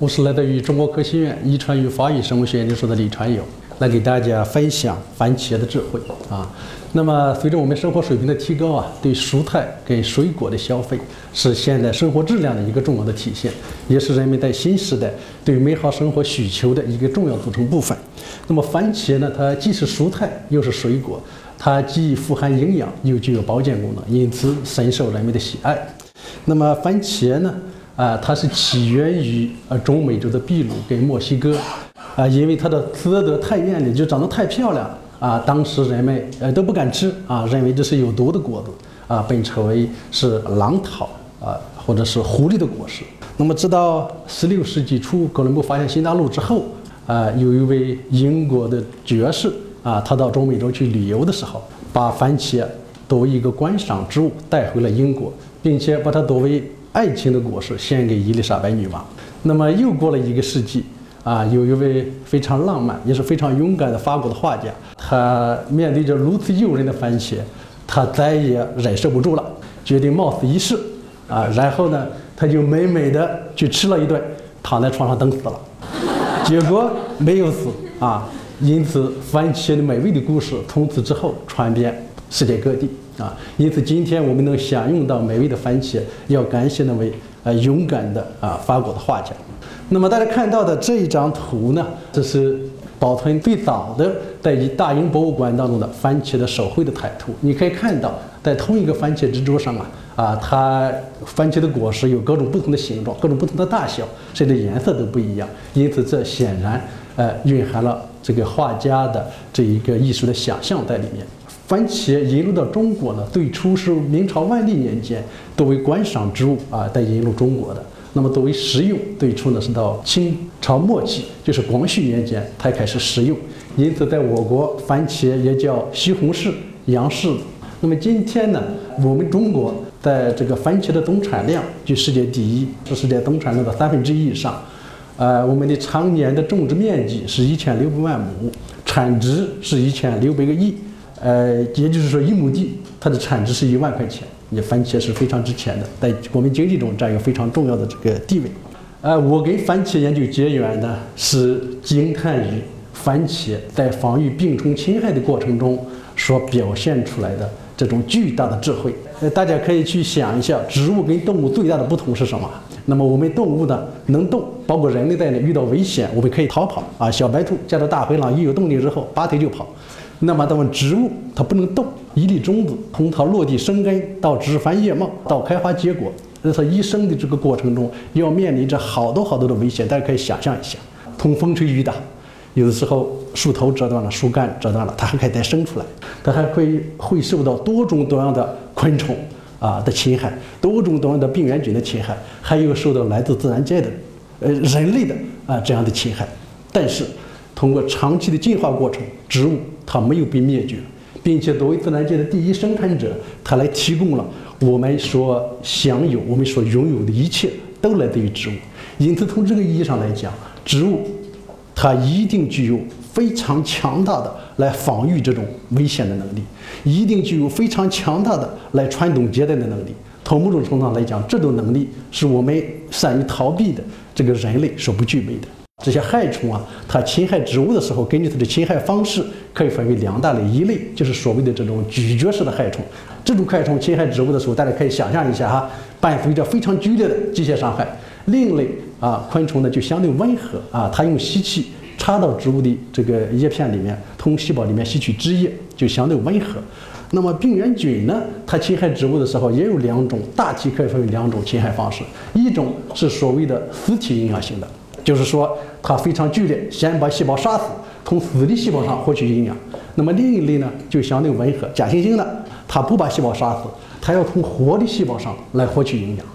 我是来自于中国科学院遗传与发育生物学研究所的李传友，来给大家分享番茄的智慧啊。那么，随着我们生活水平的提高啊，对蔬菜跟水果的消费是现代生活质量的一个重要的体现，也是人们在新时代对美好生活需求的一个重要组成部分。那么，番茄呢，它既是蔬菜又是水果，它既富含营养又具有保健功能，因此深受人们的喜爱。那么，番茄呢？啊，它是起源于呃中美洲的秘鲁跟墨西哥，啊，因为它的色泽太艳丽，就长得太漂亮啊，当时人们呃都不敢吃啊，认为这是有毒的果子啊，被称为是狼桃啊，或者是狐狸的果实。那么直到十六世纪初，哥伦布发现新大陆之后，啊，有一位英国的爵士啊，他到中美洲去旅游的时候，把番茄作为一个观赏植物带回了英国，并且把它作为。爱情的果实献给伊丽莎白女王。那么又过了一个世纪，啊，有一位非常浪漫也是非常勇敢的法国的画家，他面对着如此诱人的番茄，他再也忍受不住了，决定冒死一试，啊，然后呢，他就美美的去吃了一顿，躺在床上等死了，结果没有死啊。因此，番茄的美味的故事从此之后传遍世界各地。啊，因此今天我们能享用到美味的番茄，要感谢那位呃勇敢的啊法国的画家。那么大家看到的这一张图呢，这是保存最早的在大英博物馆当中的番茄的手绘的彩图。你可以看到，在同一个番茄之桌上啊，啊，它番茄的果实有各种不同的形状、各种不同的大小，甚至颜色都不一样。因此，这显然呃蕴含了这个画家的这一个艺术的想象在里面。番茄引入到中国呢，最初是明朝万历年间作为观赏植物啊，在引入中国的。那么作为食用，最初呢是到清朝末期，就是光绪年间才开始食用。因此，在我国，番茄也叫西红柿、洋柿。那么今天呢，我们中国在这个番茄的总产量居世界第一，是世界总产量的三分之一以上。呃，我们的常年的种植面积是一千六百万亩，产值是一千六百个亿。呃，也就是说，一亩地它的产值是一万块钱，你番茄是非常值钱的，在国民经济中占有非常重要的这个地位。呃，我跟番茄研究结缘呢，是惊叹于番茄在防御病虫侵害的过程中所表现出来的这种巨大的智慧。呃，大家可以去想一下，植物跟动物最大的不同是什么？那么我们动物呢，能动，包括人类在内，遇到危险我们可以逃跑啊。小白兔见到大灰狼一有动静之后，拔腿就跑。那么，咱们植物它不能动，一粒种子从它落地生根到枝繁叶茂到开花结果，在它一生的这个过程中，要面临着好多好多的危险。大家可以想象一下，从风吹雨打，有的时候树头折断了，树干折断了，它还可以再生出来，它还会会受到多种多样的昆虫啊的侵害，多种多样的病原菌的侵害，还有受到来自自然界的，呃人类的啊这样的侵害。但是，通过长期的进化过程，植物。它没有被灭绝，并且作为自然界的第一生产者，它来提供了我们所享有、我们所拥有的一切，都来自于植物。因此，从这个意义上来讲，植物它一定具有非常强大的来防御这种危险的能力，一定具有非常强大的来传宗接代的能力。从某种程度上来讲，这种能力是我们善于逃避的这个人类所不具备的。这些害虫啊，它侵害植物的时候，根据它的侵害方式，可以分为两大类。一类就是所谓的这种咀嚼式的害虫，这种害虫侵害植物的时候，大家可以想象一下哈，伴随着非常剧烈的机械伤害。另一类啊，昆虫呢就相对温和啊，它用吸气插到植物的这个叶片里面，从细胞里面吸取汁液，就相对温和。那么病原菌呢，它侵害植物的时候也有两种，大体可以分为两种侵害方式，一种是所谓的死体营养型的。就是说，它非常剧烈，先把细胞杀死，从死的细胞上获取营养。那么另一类呢，就相对温和，假惺惺的，它不把细胞杀死，它要从活的细胞上来获取营养。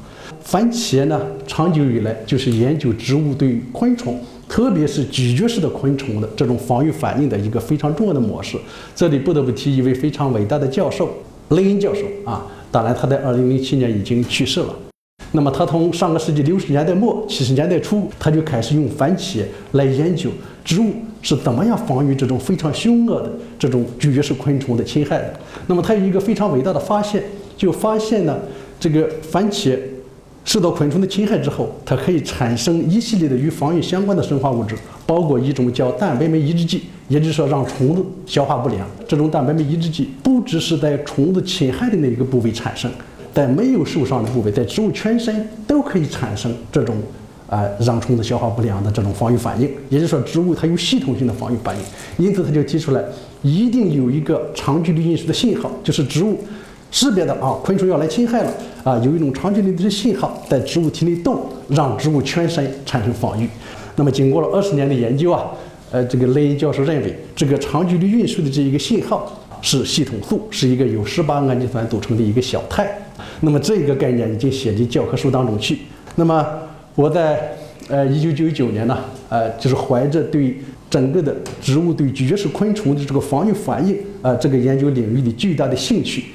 番茄呢，长久以来就是研究植物对昆虫，特别是咀嚼式的昆虫的这种防御反应的一个非常重要的模式。这里不得不提一位非常伟大的教授，雷恩教授啊，当然他在2007年已经去世了。那么，他从上个世纪六十年代末、七十年代初，他就开始用番茄来研究植物是怎么样防御这种非常凶恶的这种咀嚼式昆虫的侵害的。那么，他有一个非常伟大的发现，就发现呢，这个番茄受到昆虫的侵害之后，它可以产生一系列的与防御相关的生化物质，包括一种叫蛋白酶抑制剂，也就是说让虫子消化不良。这种蛋白酶抑制剂不只是在虫子侵害的那一个部位产生，在没有受伤的部位，在植物全身都可以产生这种啊让虫子消化不良的这种防御反应。也就是说，植物它有系统性的防御反应，因此他就提出来，一定有一个长距离运输的信号，就是植物。识别的啊，昆虫要来侵害了啊，有一种长距离的信号在植物体内动，让植物全身产生防御。那么经过了二十年的研究啊，呃，这个雷恩教授认为，这个长距离运输的这一个信号是系统素，是一个由十八氨基酸组成的一个小肽。那么这个概念已经写进教科书当中去。那么我在呃一九九九年呢，呃，就是怀着对整个的植物对绝式昆虫的这个防御反应啊这个研究领域的巨大的兴趣。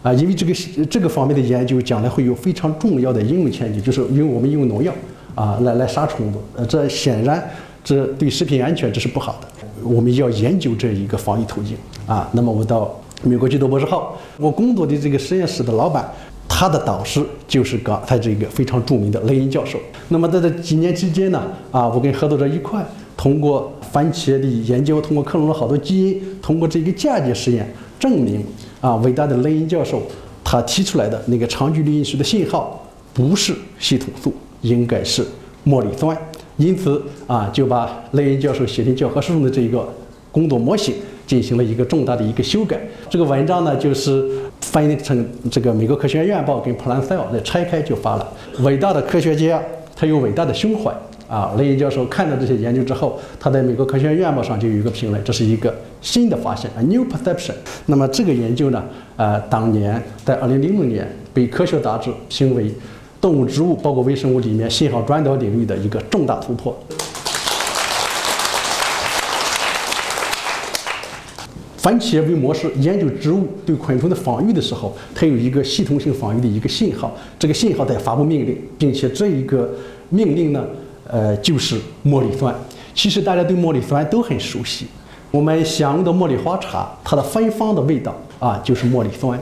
啊，因为这个这个方面的研究将来会有非常重要的应用前景，就是因为我们用农药啊来来杀虫子，呃，这显然这对食品安全这是不好的。我们要研究这一个防御途径啊。那么我到美国去读博士后，我工作的这个实验室的老板，他的导师就是刚才这个非常著名的雷恩教授。那么在这几年之间呢，啊，我跟合作者一块通过番茄的研究，通过克隆了好多基因，通过这个嫁接实验证明。啊，伟大的雷恩教授他提出来的那个长距离运输的信号不是系统素，应该是茉莉酸。因此啊，就把雷恩教授写进教科书中的这一个工作模型进行了一个重大的一个修改。这个文章呢，就是翻译成这个美国科学院院报跟《Plant Cell》来拆开就发了。伟大的科学家，他有伟大的胸怀。啊，雷恩教授看到这些研究之后，他在美国科学院院报上就有一个评论，这是一个新的发现，a new perception。那么这个研究呢，呃，当年在二零零六年被科学杂志评为动物、植物包括微生物里面信号传导领域的一个重大突破。番茄为模式研究植物对昆虫的防御的时候，它有一个系统性防御的一个信号，这个信号在发布命令，并且这一个命令呢。呃，就是茉莉酸。其实大家对茉莉酸都很熟悉。我们享用的茉莉花茶，它的芬芳的味道啊，就是茉莉酸；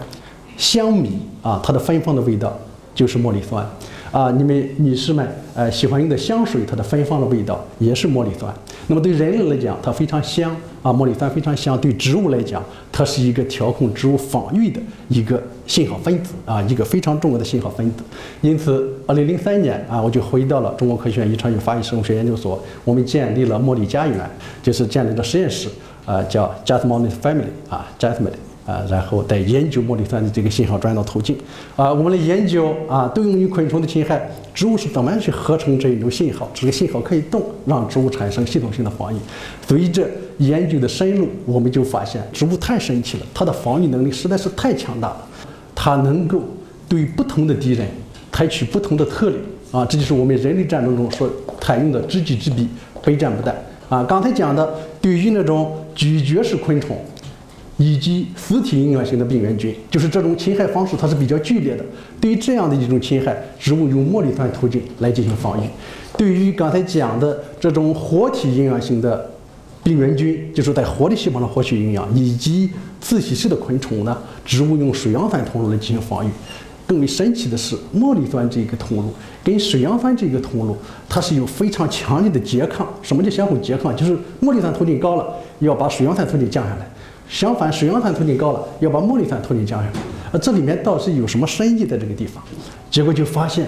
香米啊，它的芬芳的味道就是茉莉酸。啊，你们女士们，呃，喜欢用的香水，它的芬芳的味道也是茉莉酸。那么对人类来讲，它非常香啊，茉莉酸非常香。对植物来讲，它是一个调控植物防御的一个信号分子啊，一个非常重要的信号分子。因此，二零零三年啊，我就回到了中国科学院遗传与发育生物学研究所，我们建立了茉莉家园，就是建立了实验室，啊，叫 Jasmine Family 啊，Jasmine。啊，然后再研究茉莉酸的这个信号传导途径。啊，我们来研究啊，对应于昆虫的侵害，植物是怎么样去合成这一种信号？这个信号可以动，让植物产生系统性的防御。随着研究的深入，我们就发现植物太神奇了，它的防御能力实在是太强大了。它能够对不同的敌人采取不同的策略。啊，这就是我们人类战争中所采用的知己知彼，非战不殆。啊，刚才讲的对于那种咀嚼式昆虫。以及实体营养型的病原菌，就是这种侵害方式，它是比较剧烈的。对于这样的一种侵害，植物用茉莉酸途径来进行防御。对于刚才讲的这种活体营养型的病原菌，就是在活的细胞上获取营养，以及自吸式的昆虫呢，植物用水杨酸通路来进行防御。更为神奇的是，茉莉酸这个通路跟水杨酸这个通路，它是有非常强烈的拮抗。什么叫相互拮抗？就是茉莉酸途径高了，要把水杨酸途径降下来。相反，水杨酸途径高了，要把茉莉酸途径降下来。呃，这里面到底有什么深意在这个地方？结果就发现，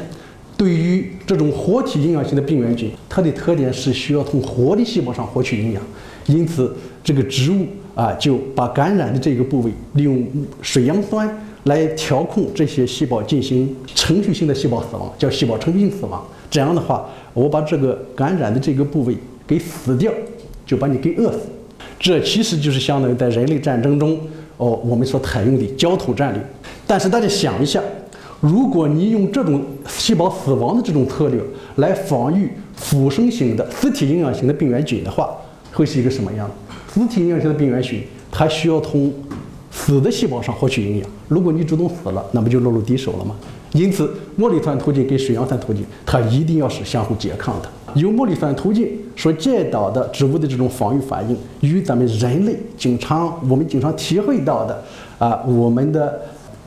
对于这种活体营养型的病原菌，它的特点是需要从活的细胞上获取营养，因此这个植物啊就把感染的这个部位利用水杨酸来调控这些细胞进行程序性的细胞死亡，叫细胞程序性死亡。这样的话，我把这个感染的这个部位给死掉，就把你给饿死。这其实就是相当于在人类战争中，哦，我们所采用的焦土战略。但是大家想一下，如果你用这种细胞死亡的这种策略来防御腐生型的实体营养型的病原菌的话，会是一个什么样实体营养型的病原菌，它需要从死的细胞上获取营养。如果你主动死了，那不就落入敌手了吗？因此，茉莉酸途径跟水杨酸途径，它一定要是相互拮抗的。由茉莉酸途径所见到的植物的这种防御反应，与咱们人类经常我们经常体会到的啊，我们的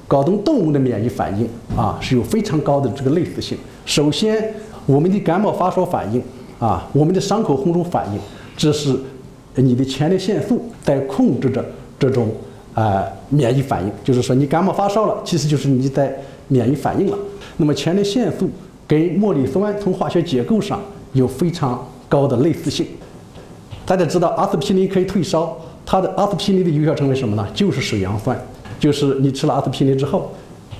搞动动物的免疫反应啊，是有非常高的这个类似性。首先，我们的感冒发烧反应啊，我们的伤口红肿反应，这是你的前列腺素在控制着这种啊免疫反应。就是说，你感冒发烧了，其实就是你在免疫反应了。那么，前列腺素跟莫里酸从化学结构上有非常高的类似性。大家知道，阿司匹林可以退烧，它的阿司匹林的有效成分什么呢？就是水杨酸。就是你吃了阿司匹林之后，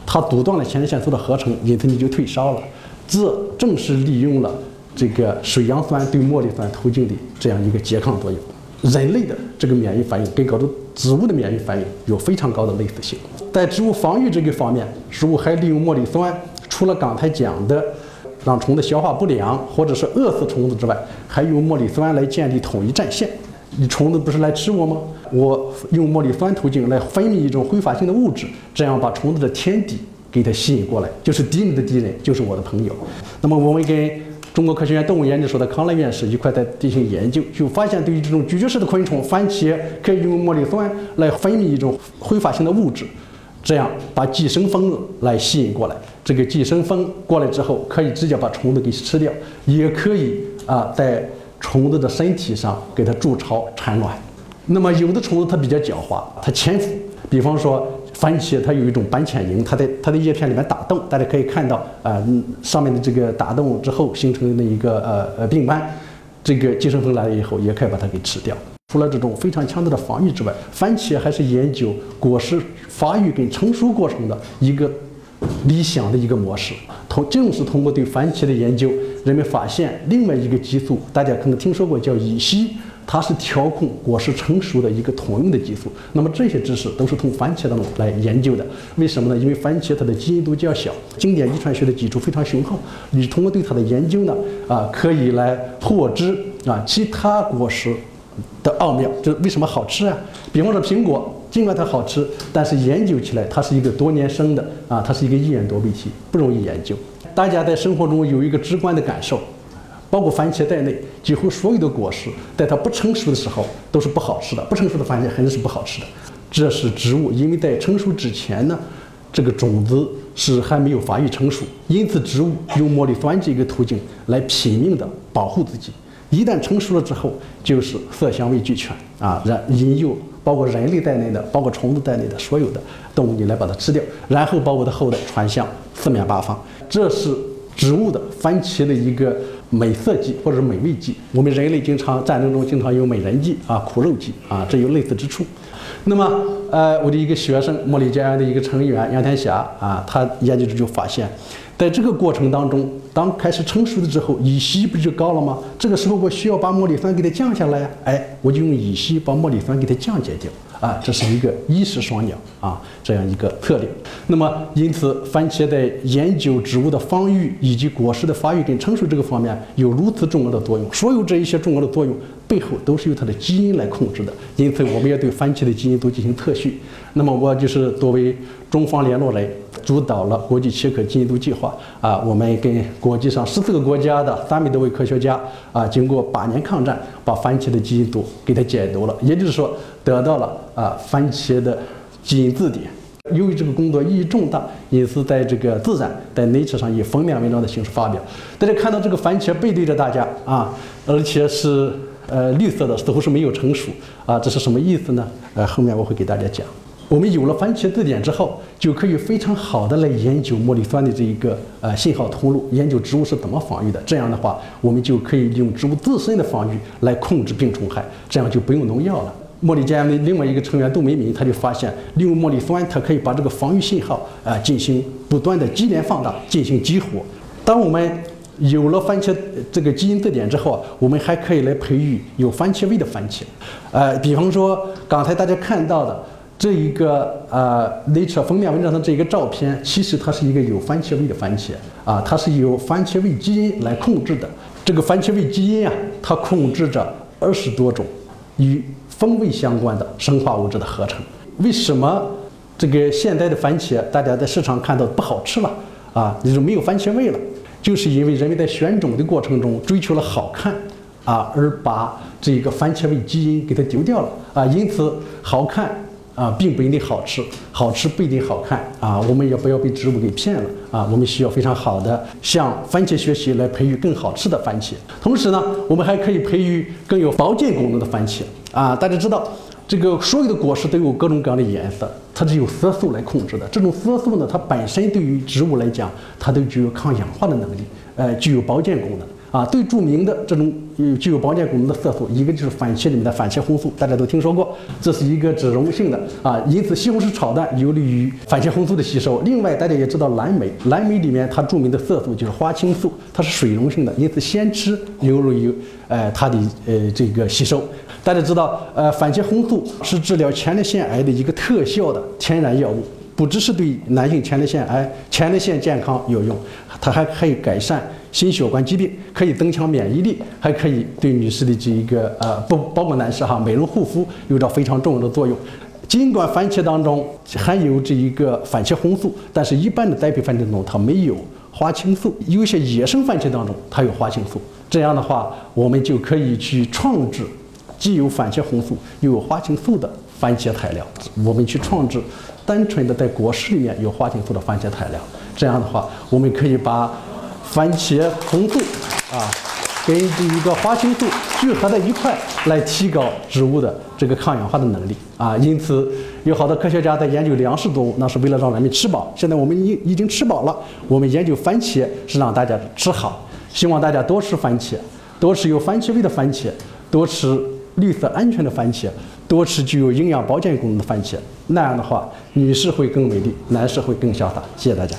它阻断了前列腺素的合成，因此你就退烧了。这正是利用了这个水杨酸对莫里酸途径的这样一个拮抗作用。人类的这个免疫反应跟搞的植物的免疫反应有非常高的类似性。在植物防御这个方面，植物还利用莫里酸，除了刚才讲的让虫子消化不良或者是饿死虫子之外，还用莫里酸来建立统一战线。你虫子不是来吃我吗？我用莫里酸途径来分泌一种挥发性的物质，这样把虫子的天敌给它吸引过来，就是敌人的敌人就是我的朋友。那么我们跟中国科学院动物研究所的康乐院士一块在进行研究，就发现对于这种咀嚼式的昆虫，番茄可以用莫里酸来分泌一种挥发性的物质，这样把寄生蜂来吸引过来。这个寄生蜂过来之后，可以直接把虫子给吃掉，也可以啊在。虫子的身体上给它筑巢产卵，那么有的虫子它比较狡猾，它潜伏。比方说番茄，它有一种斑潜蝇，它在它的叶片里面打洞，大家可以看到啊，上面的这个打洞之后形成的一个呃呃病斑，这个寄生蜂来了以后也可以把它给吃掉。除了这种非常强大的防御之外，番茄还是研究果实发育跟成熟过程的一个理想的一个模式。同正是通过对番茄的研究。人们发现另外一个激素，大家可能听说过，叫乙烯，它是调控果实成熟的一个通用的激素。那么这些知识都是从番茄当中来研究的。为什么呢？因为番茄它的基因都较小，经典遗传学的基础非常雄厚。你通过对它的研究呢，啊，可以来获知啊其他果实的奥妙，就是为什么好吃啊？比方说苹果，尽管它好吃，但是研究起来它是一个多年生的啊，它是一个一眼躲避体，不容易研究。大家在生活中有一个直观的感受，包括番茄在内，几乎所有的果实，在它不成熟的时候都是不好吃的。不成熟的番茄肯定是不好吃的。这是植物，因为在成熟之前呢，这个种子是还没有发育成熟，因此植物用茉莉酸这个途径来拼命的保护自己。一旦成熟了之后，就是色香味俱全啊，然引诱包括人类在内的，包括虫子在内的所有的动物，你来把它吃掉，然后把我的后代传向四面八方。这是植物的番茄的一个美色剂或者是美味剂。我们人类经常战争中经常有美人计啊、苦肉计啊，这有类似之处。那么，呃，我的一个学生茉莉家园的一个成员杨天霞啊，他研究就发现，在这个过程当中，当开始成熟了之后，乙烯不就高了吗？这个时候我需要把茉莉酸给它降下来呀，哎，我就用乙烯把茉莉酸给它降解掉。啊，这是一个一石双鸟啊，这样一个策略。那么，因此，番茄在研究植物的防御以及果实的发育跟成熟这个方面有如此重要的作用。所有这一些重要的作用背后都是由它的基因来控制的。因此，我们要对番茄的基因都进行特序。那么，我就是作为中方联络人，主导了国际切克基因读计划啊。我们跟国际上十四个国家的三百多位科学家啊，经过八年抗战，把番茄的基因组给它解读了。也就是说。得到了啊，番茄的基因字典。由于这个工作意义重大，因此在这个《自然》在《Nature》上以封面文章的形式发表。大家看到这个番茄背对着大家啊，而且是呃绿色的，似乎是没有成熟啊，这是什么意思呢？呃，后面我会给大家讲。我们有了番茄字典之后，就可以非常好的来研究茉莉酸的这一个呃信号通路，研究植物是怎么防御的。这样的话，我们就可以利用植物自身的防御来控制病虫害，这样就不用农药了。茉莉家的另外一个成员杜美敏，他就发现利用茉莉酸，它可以把这个防御信号啊进行不断的接连放大，进行激活。当我们有了番茄这个基因字典之后啊，我们还可以来培育有番茄味的番茄。呃，比方说刚才大家看到的这一个呃 Nature 封面文章的这一个照片，其实它是一个有番茄味的番茄啊，它是由番茄味基因来控制的。这个番茄味基因啊，它控制着二十多种与风味相关的生化物质的合成，为什么这个现在的番茄大家在市场看到不好吃了啊？也就没有番茄味了，就是因为人们在选种的过程中追求了好看啊，而把这个番茄味基因给它丢掉了啊。因此，好看啊，并不一定好吃，好吃不一定好看啊。我们也不要被植物给骗了啊。我们需要非常好的向番茄学习，来培育更好吃的番茄。同时呢，我们还可以培育更有保健功能的番茄啊。大家知道，这个所有的果实都有各种各样的颜色，它是由色素来控制的。这种色素呢，它本身对于植物来讲，它都具有抗氧化的能力，呃，具有保健功能。啊，最著名的这种具有保健功能的色素，一个就是番茄里面的番茄红素，大家都听说过，这是一个脂溶性的啊，因此西红柿炒蛋有利于番茄红素的吸收。另外，大家也知道蓝莓，蓝莓里面它著名的色素就是花青素，它是水溶性的，因此先吃有利于呃它的呃这个吸收。大家知道，呃，番茄红素是治疗前列腺癌的一个特效的天然药物。不只是对男性前列腺癌、前列腺健康有用，它还可以改善心血管疾病，可以增强免疫力，还可以对女士的这一个呃不包括男士哈美容护肤有着非常重要的作用。尽管番茄当中含有这一个番茄红素，但是一般的栽培番茄当中它没有花青素，有些野生番茄当中它有花青素。这样的话，我们就可以去创制既有番茄红素又有花青素的番茄材料，我们去创制。单纯的在果实里面有花青素的番茄材料，这样的话，我们可以把番茄红素啊跟这一个花青素聚合在一块，来提高植物的这个抗氧化的能力啊。因此，有好多科学家在研究粮食作物，那是为了让人们吃饱。现在我们已已经吃饱了，我们研究番茄是让大家吃好。希望大家多吃番茄，多吃有番茄味的番茄，多吃绿色安全的番茄。多吃具有营养保健功能的番茄，那样的话，女士会更美丽，男士会更潇洒。谢谢大家。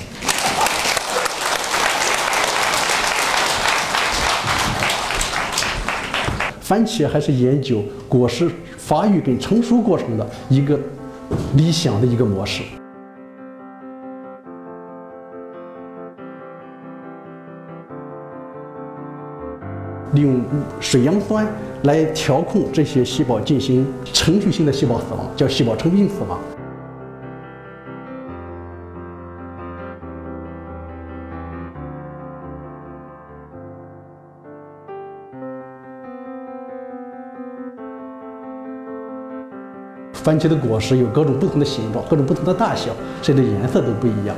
番茄还是研究果实发育跟成熟过程的一个理想的一个模式。利用水杨酸来调控这些细胞进行程序性的细胞死亡，叫细胞程序性死亡。番茄的果实有各种不同的形状，各种不同的大小，甚至颜色都不一样。